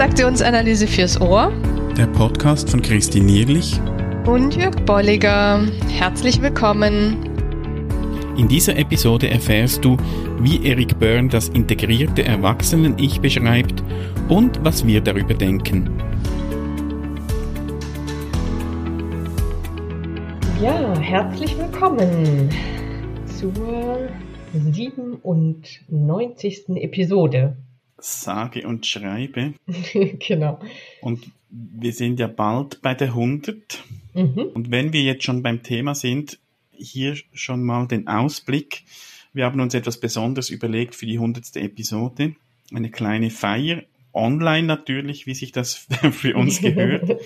Transaktionsanalyse fürs Ohr. Der Podcast von Christine Nierlich und Jörg Bolliger. Herzlich willkommen. In dieser Episode erfährst du, wie Eric Byrne das integrierte Erwachsenen-Ich beschreibt und was wir darüber denken. Ja, herzlich willkommen zur 97. Episode sage und schreibe. genau. Und wir sind ja bald bei der 100. Mhm. Und wenn wir jetzt schon beim Thema sind, hier schon mal den Ausblick. Wir haben uns etwas Besonderes überlegt für die 100. Episode. Eine kleine Feier, online natürlich, wie sich das für uns gehört.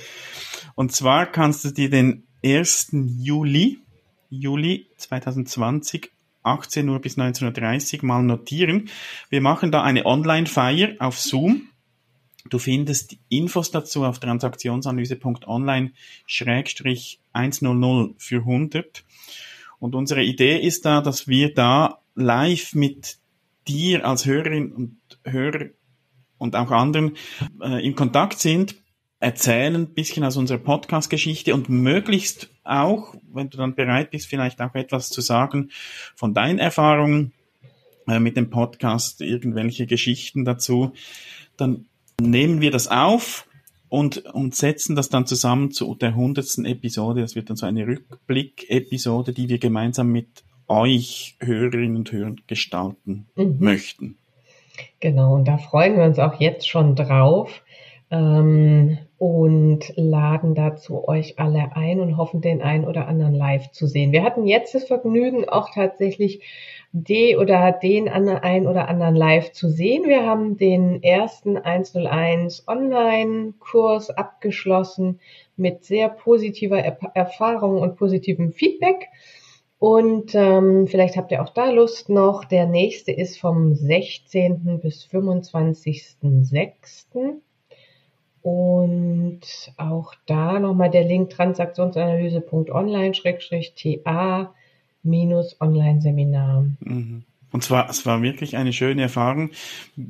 Und zwar kannst du dir den 1. Juli, Juli 2020 18 Uhr bis 19.30 Uhr mal notieren. Wir machen da eine Online-Feier auf Zoom. Du findest Infos dazu auf transaktionsanalyse.online-100 für 100. Und unsere Idee ist da, dass wir da live mit dir als Hörerin und Hörer und auch anderen äh, in Kontakt sind erzählen ein bisschen aus unserer Podcast-Geschichte und möglichst auch, wenn du dann bereit bist, vielleicht auch etwas zu sagen von deinen Erfahrungen äh, mit dem Podcast, irgendwelche Geschichten dazu, dann nehmen wir das auf und, und setzen das dann zusammen zu der hundertsten Episode. Das wird dann so eine Rückblick-Episode, die wir gemeinsam mit euch Hörerinnen und Hörern gestalten mhm. möchten. Genau, und da freuen wir uns auch jetzt schon drauf ähm, und laden dazu euch alle ein und hoffen, den einen oder anderen live zu sehen. Wir hatten jetzt das Vergnügen, auch tatsächlich die oder den einen oder anderen live zu sehen. Wir haben den ersten 101 Online-Kurs abgeschlossen mit sehr positiver Erfahrung und positivem Feedback. Und ähm, vielleicht habt ihr auch da Lust noch. Der nächste ist vom 16. bis 25.06. Und auch da nochmal der Link transaktionsanalyse.online-ta-online-Seminar. Mhm. Und zwar, es war wirklich eine schöne Erfahrung.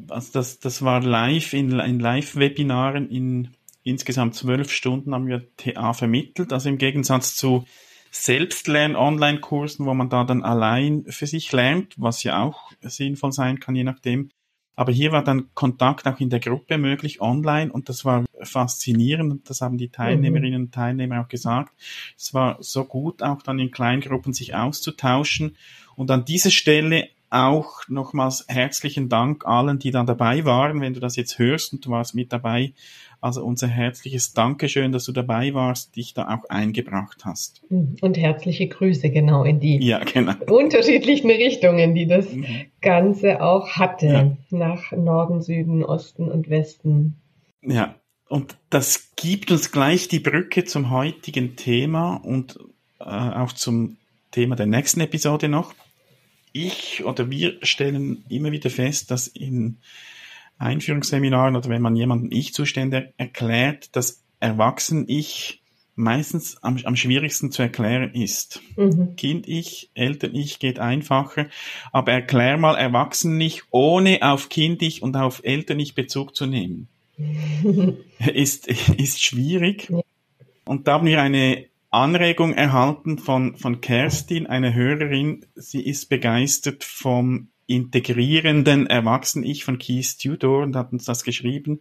Also das, das war live in, in Live-Webinaren in insgesamt zwölf Stunden haben wir TA vermittelt. Also im Gegensatz zu Selbstlern-Online-Kursen, wo man da dann allein für sich lernt, was ja auch sinnvoll sein kann, je nachdem, aber hier war dann Kontakt auch in der Gruppe möglich, online, und das war faszinierend, das haben die Teilnehmerinnen und Teilnehmer auch gesagt. Es war so gut, auch dann in Kleingruppen sich auszutauschen. Und an dieser Stelle auch nochmals herzlichen Dank allen, die da dabei waren. Wenn du das jetzt hörst und du warst mit dabei, also unser herzliches Dankeschön, dass du dabei warst, dich da auch eingebracht hast. Und herzliche Grüße genau in die ja, genau. unterschiedlichen Richtungen, die das mhm. Ganze auch hatte. Ja. Nach Norden, Süden, Osten und Westen. Ja, und das gibt uns gleich die Brücke zum heutigen Thema und äh, auch zum Thema der nächsten Episode noch. Ich oder wir stellen immer wieder fest, dass in Einführungsseminaren oder wenn man jemanden Ich-Zustände erklärt, das Erwachsen-Ich meistens am, am schwierigsten zu erklären ist. Mhm. Kind-Ich, Eltern-Ich geht einfacher, aber erklär mal Erwachsen-Ich, ohne auf Kind-Ich und auf Eltern-Ich Bezug zu nehmen. ist, ist schwierig. Ja. Und da haben wir eine Anregung erhalten von, von Kerstin, eine Hörerin. Sie ist begeistert vom integrierenden Erwachsenen-Ich von Keith Tudor und hat uns das geschrieben.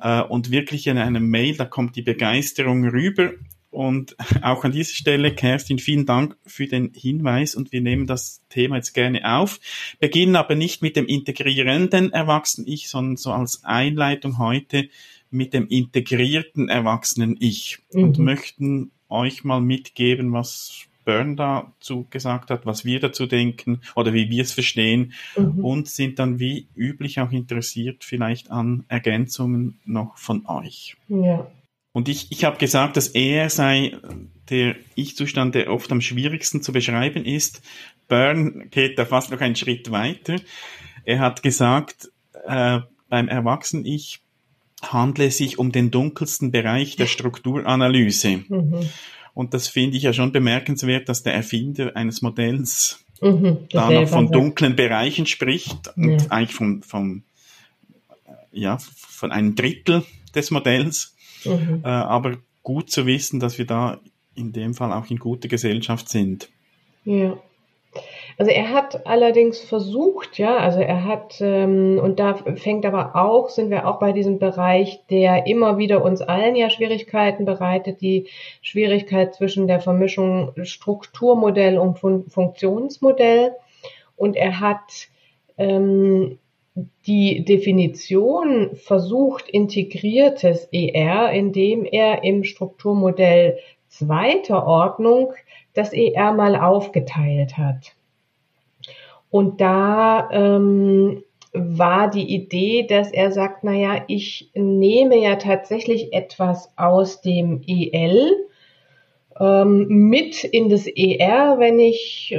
Äh, und wirklich in einem Mail, da kommt die Begeisterung rüber. Und auch an dieser Stelle, Kerstin, vielen Dank für den Hinweis und wir nehmen das Thema jetzt gerne auf. Beginnen aber nicht mit dem integrierenden Erwachsenen-Ich, sondern so als Einleitung heute mit dem integrierten Erwachsenen-Ich mhm. und möchten euch mal mitgeben, was Byrne dazu gesagt hat, was wir dazu denken oder wie wir es verstehen mhm. und sind dann wie üblich auch interessiert vielleicht an Ergänzungen noch von euch. Ja. Und ich, ich habe gesagt, dass er sei der Ich-Zustand, der oft am schwierigsten zu beschreiben ist. Byrne geht da fast noch einen Schritt weiter. Er hat gesagt, äh, beim Erwachsenen-Ich handle es sich um den dunkelsten Bereich der Strukturanalyse. Mhm. Und das finde ich ja schon bemerkenswert, dass der Erfinder eines Modells mhm, da noch von dunklen Bereichen spricht und ja. eigentlich vom, vom ja, von einem Drittel des Modells. Mhm. Äh, aber gut zu wissen, dass wir da in dem Fall auch in guter Gesellschaft sind. Ja. Also er hat allerdings versucht, ja, also er hat, ähm, und da fängt aber auch, sind wir auch bei diesem Bereich, der immer wieder uns allen ja Schwierigkeiten bereitet, die Schwierigkeit zwischen der Vermischung Strukturmodell und Fun Funktionsmodell. Und er hat ähm, die Definition versucht integriertes ER, indem er im Strukturmodell zweiter Ordnung das ER mal aufgeteilt hat. Und da ähm, war die Idee, dass er sagt, na ja, ich nehme ja tatsächlich etwas aus dem EL ähm, mit in das ER, wenn ich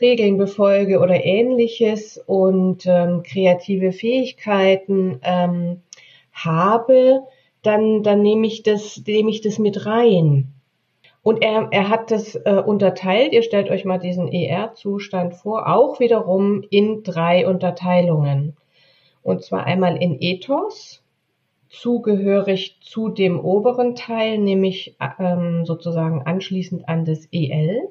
Regeln befolge oder ähnliches und ähm, kreative Fähigkeiten ähm, habe, dann, dann nehme ich das, nehme ich das mit rein. Und er, er hat das äh, unterteilt, ihr stellt euch mal diesen ER-Zustand vor, auch wiederum in drei Unterteilungen. Und zwar einmal in Ethos, zugehörig zu dem oberen Teil, nämlich ähm, sozusagen anschließend an das EL,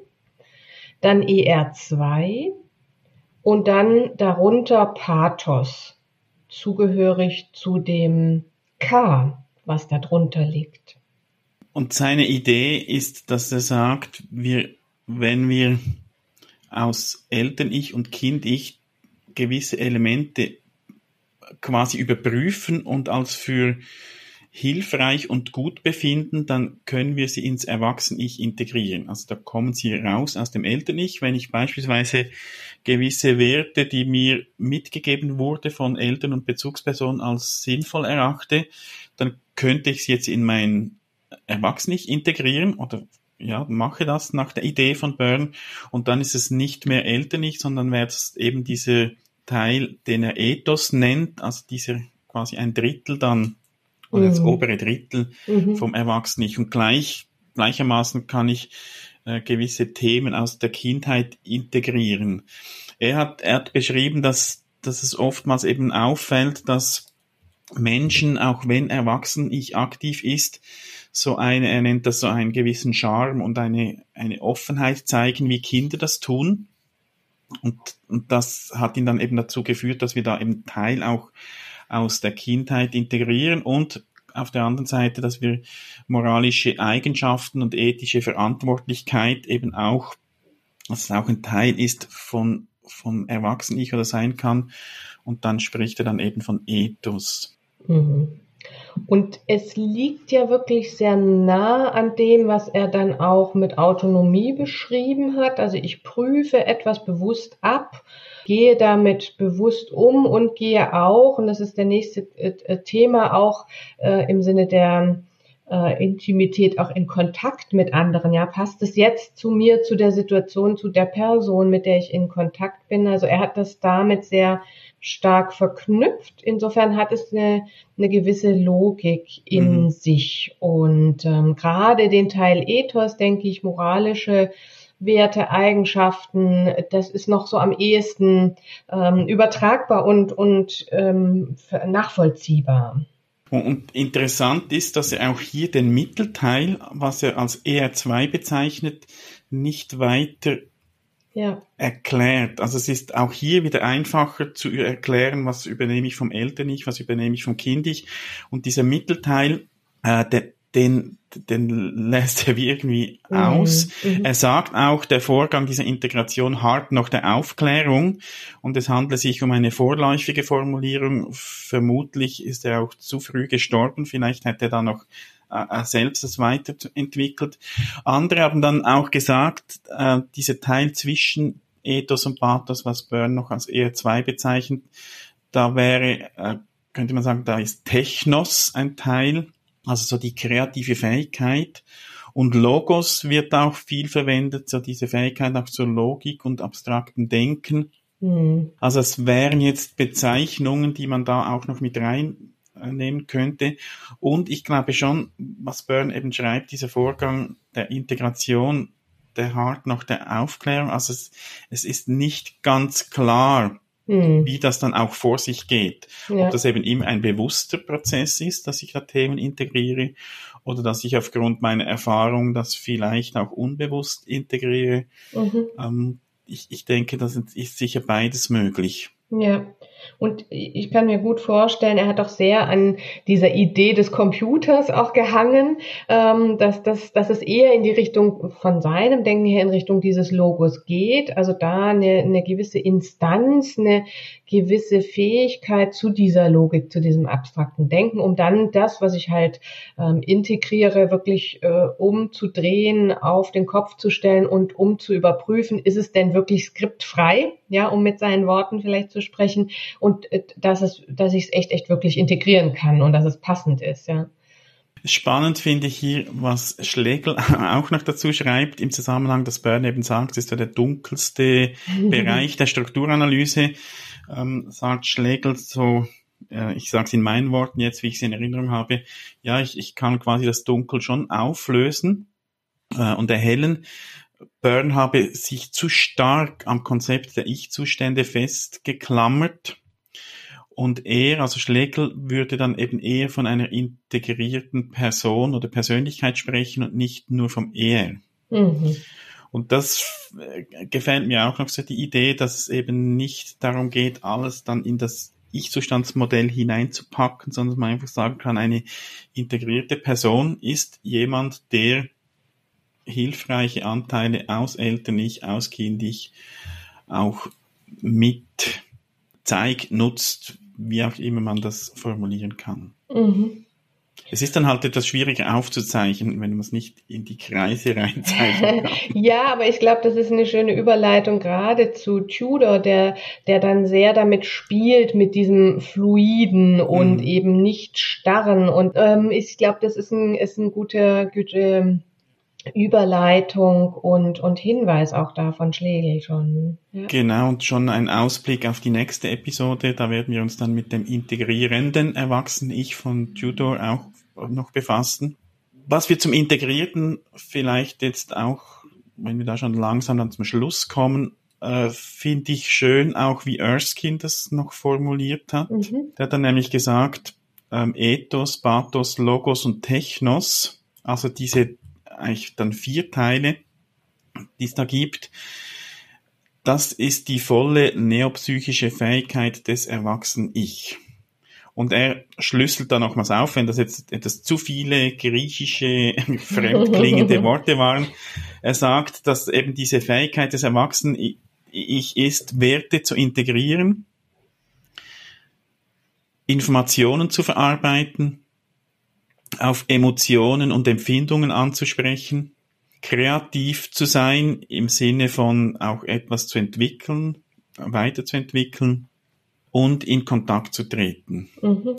dann ER2 und dann darunter Pathos, zugehörig zu dem K, was darunter liegt. Und seine Idee ist, dass er sagt, wir, wenn wir aus Eltern-Ich und Kind-Ich gewisse Elemente quasi überprüfen und als für hilfreich und gut befinden, dann können wir sie ins Erwachsen-Ich integrieren. Also da kommen sie raus aus dem Eltern-Ich. Wenn ich beispielsweise gewisse Werte, die mir mitgegeben wurde von Eltern und Bezugspersonen als sinnvoll erachte, dann könnte ich sie jetzt in mein Erwachsene integrieren oder ja, mache das nach der Idee von Byrne und dann ist es nicht mehr elterlich, sondern wäre es eben dieser Teil, den er Ethos nennt, also dieser quasi ein Drittel dann oder mhm. das obere Drittel mhm. vom Erwachsenen und gleich gleichermaßen kann ich äh, gewisse Themen aus der Kindheit integrieren. Er hat, er hat beschrieben, dass, dass es oftmals eben auffällt, dass Menschen, auch wenn erwachsen ich aktiv ist, so eine, er nennt das so einen gewissen Charme und eine, eine Offenheit zeigen, wie Kinder das tun. Und, und das hat ihn dann eben dazu geführt, dass wir da eben Teil auch aus der Kindheit integrieren und auf der anderen Seite, dass wir moralische Eigenschaften und ethische Verantwortlichkeit eben auch, dass es auch ein Teil ist von, von Erwachsenen-Ich oder sein kann. Und dann spricht er dann eben von Ethos. Mhm. Und es liegt ja wirklich sehr nah an dem, was er dann auch mit Autonomie beschrieben hat. Also ich prüfe etwas bewusst ab, gehe damit bewusst um und gehe auch, und das ist der nächste äh, äh, Thema, auch äh, im Sinne der äh, Intimität, auch in Kontakt mit anderen. Ja, passt es jetzt zu mir, zu der Situation, zu der Person, mit der ich in Kontakt bin? Also er hat das damit sehr stark verknüpft. Insofern hat es eine, eine gewisse Logik in mhm. sich. Und ähm, gerade den Teil Ethos, denke ich, moralische Werte, Eigenschaften, das ist noch so am ehesten ähm, übertragbar und, und ähm, nachvollziehbar. Und interessant ist, dass er auch hier den Mittelteil, was er als ER2 bezeichnet, nicht weiter ja. erklärt. Also es ist auch hier wieder einfacher zu erklären, was übernehme ich vom Eltern-Ich, was übernehme ich vom Kind-Ich. Und dieser Mittelteil, äh, der, den, den lässt er irgendwie mhm. aus. Mhm. Er sagt auch, der Vorgang dieser Integration hart noch der Aufklärung und es handelt sich um eine vorläufige Formulierung. Vermutlich ist er auch zu früh gestorben. Vielleicht hätte er da noch äh, selbst das weiterentwickelt. Andere haben dann auch gesagt, äh, dieser Teil zwischen Ethos und Pathos, was Byrne noch als ER2 bezeichnet, da wäre, äh, könnte man sagen, da ist Technos ein Teil, also so die kreative Fähigkeit. Und Logos wird auch viel verwendet, so diese Fähigkeit auch zur Logik und abstrakten Denken. Mhm. Also es wären jetzt Bezeichnungen, die man da auch noch mit rein nehmen könnte. Und ich glaube schon, was Byrne eben schreibt, dieser Vorgang der Integration, der hart noch der Aufklärung, also es, es ist nicht ganz klar, hm. wie das dann auch vor sich geht. Ja. Ob das eben immer ein bewusster Prozess ist, dass ich da Themen integriere oder dass ich aufgrund meiner Erfahrung das vielleicht auch unbewusst integriere. Mhm. Ähm, ich, ich denke, das ist sicher beides möglich. Ja, und ich kann mir gut vorstellen, er hat doch sehr an dieser Idee des Computers auch gehangen, ähm, dass, dass, dass es eher in die Richtung von seinem Denken her in Richtung dieses Logos geht. Also da eine, eine gewisse Instanz, eine gewisse Fähigkeit zu dieser Logik, zu diesem abstrakten Denken, um dann das, was ich halt ähm, integriere, wirklich äh, umzudrehen, auf den Kopf zu stellen und um zu überprüfen, ist es denn wirklich skriptfrei, ja, um mit seinen Worten vielleicht zu sprechen und äh, dass es, dass ich es echt, echt wirklich integrieren kann und dass es passend ist, ja. Spannend finde ich hier, was Schlegel auch noch dazu schreibt, im Zusammenhang, dass Bern eben sagt, es ist ja der dunkelste Bereich der Strukturanalyse ähm, sagt Schlegel so, äh, ich sage es in meinen Worten jetzt, wie ich es in Erinnerung habe, ja, ich, ich kann quasi das Dunkel schon auflösen äh, und erhellen. Byrne habe sich zu stark am Konzept der Ich-Zustände festgeklammert. Und er, also Schlegel, würde dann eben eher von einer integrierten Person oder Persönlichkeit sprechen und nicht nur vom Er. Mhm. Und das äh, gefällt mir auch noch so die Idee, dass es eben nicht darum geht, alles dann in das Ich-Zustandsmodell hineinzupacken, sondern man einfach sagen kann, eine integrierte Person ist jemand, der hilfreiche Anteile aus Eltern-Ich, aus Kind-Ich auch mit zeigt, nutzt, wie auch immer man das formulieren kann. Mhm. Es ist dann halt etwas schwieriger aufzuzeichnen, wenn man es nicht in die Kreise reinzeichnen kann. ja, aber ich glaube, das ist eine schöne Überleitung gerade zu Tudor, der, der dann sehr damit spielt, mit diesem Fluiden und mhm. eben nicht starren. Und ähm, ich glaube, das ist ein, ist ein guter, guter Überleitung und, und Hinweis auch da von Schlegel schon. Ja. Genau, und schon ein Ausblick auf die nächste Episode. Da werden wir uns dann mit dem integrierenden Erwachsenen-Ich von Tudor auch noch befassen. Was wir zum Integrierten vielleicht jetzt auch, wenn wir da schon langsam dann zum Schluss kommen, äh, finde ich schön auch, wie Erskine das noch formuliert hat. Mhm. Der hat dann nämlich gesagt, ähm, Ethos, Pathos, Logos und Technos, also diese eigentlich dann vier Teile, die es da gibt. Das ist die volle neopsychische Fähigkeit des erwachsenen Ich. Und er schlüsselt da nochmals auf, wenn das jetzt etwas zu viele griechische, fremdklingende Worte waren. Er sagt, dass eben diese Fähigkeit des Erwachsenen Ich ist, Werte zu integrieren, Informationen zu verarbeiten, auf Emotionen und Empfindungen anzusprechen, kreativ zu sein im Sinne von auch etwas zu entwickeln, weiterzuentwickeln und in Kontakt zu treten. Mhm.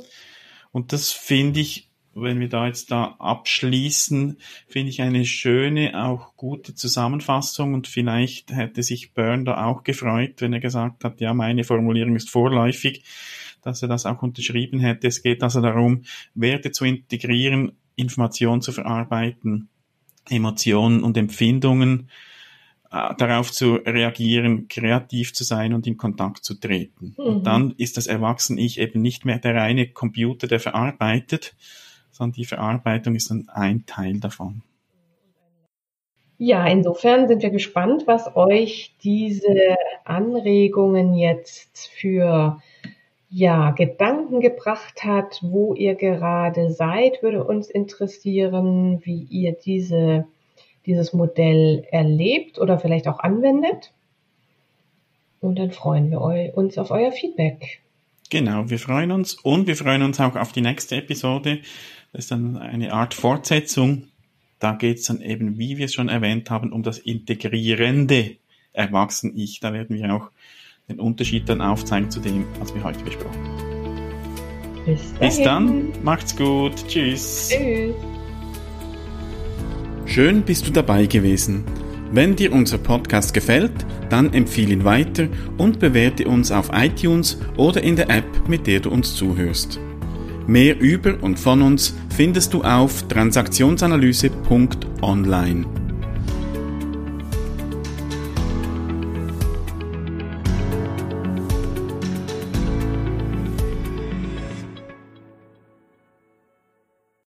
Und das finde ich, wenn wir da jetzt da abschließen, finde ich eine schöne, auch gute Zusammenfassung und vielleicht hätte sich Byrne da auch gefreut, wenn er gesagt hat, ja, meine Formulierung ist vorläufig dass er das auch unterschrieben hätte. Es geht also darum, Werte zu integrieren, Informationen zu verarbeiten, Emotionen und Empfindungen äh, darauf zu reagieren, kreativ zu sein und in Kontakt zu treten. Mhm. Und dann ist das Erwachsene-Ich eben nicht mehr der reine Computer, der verarbeitet, sondern die Verarbeitung ist dann ein Teil davon. Ja, insofern sind wir gespannt, was euch diese Anregungen jetzt für ja, Gedanken gebracht hat, wo ihr gerade seid, würde uns interessieren, wie ihr diese, dieses Modell erlebt oder vielleicht auch anwendet. Und dann freuen wir uns auf euer Feedback. Genau, wir freuen uns und wir freuen uns auch auf die nächste Episode. Das ist dann eine Art Fortsetzung. Da geht es dann eben, wie wir es schon erwähnt haben, um das integrierende Erwachsen-Ich. Da werden wir auch den Unterschied dann aufzeigen zu dem, was wir heute besprochen haben. Bis, Bis dann, macht's gut, tschüss. Tschüss. Schön bist du dabei gewesen. Wenn dir unser Podcast gefällt, dann empfehle ihn weiter und bewerte uns auf iTunes oder in der App, mit der du uns zuhörst. Mehr über und von uns findest du auf transaktionsanalyse.online.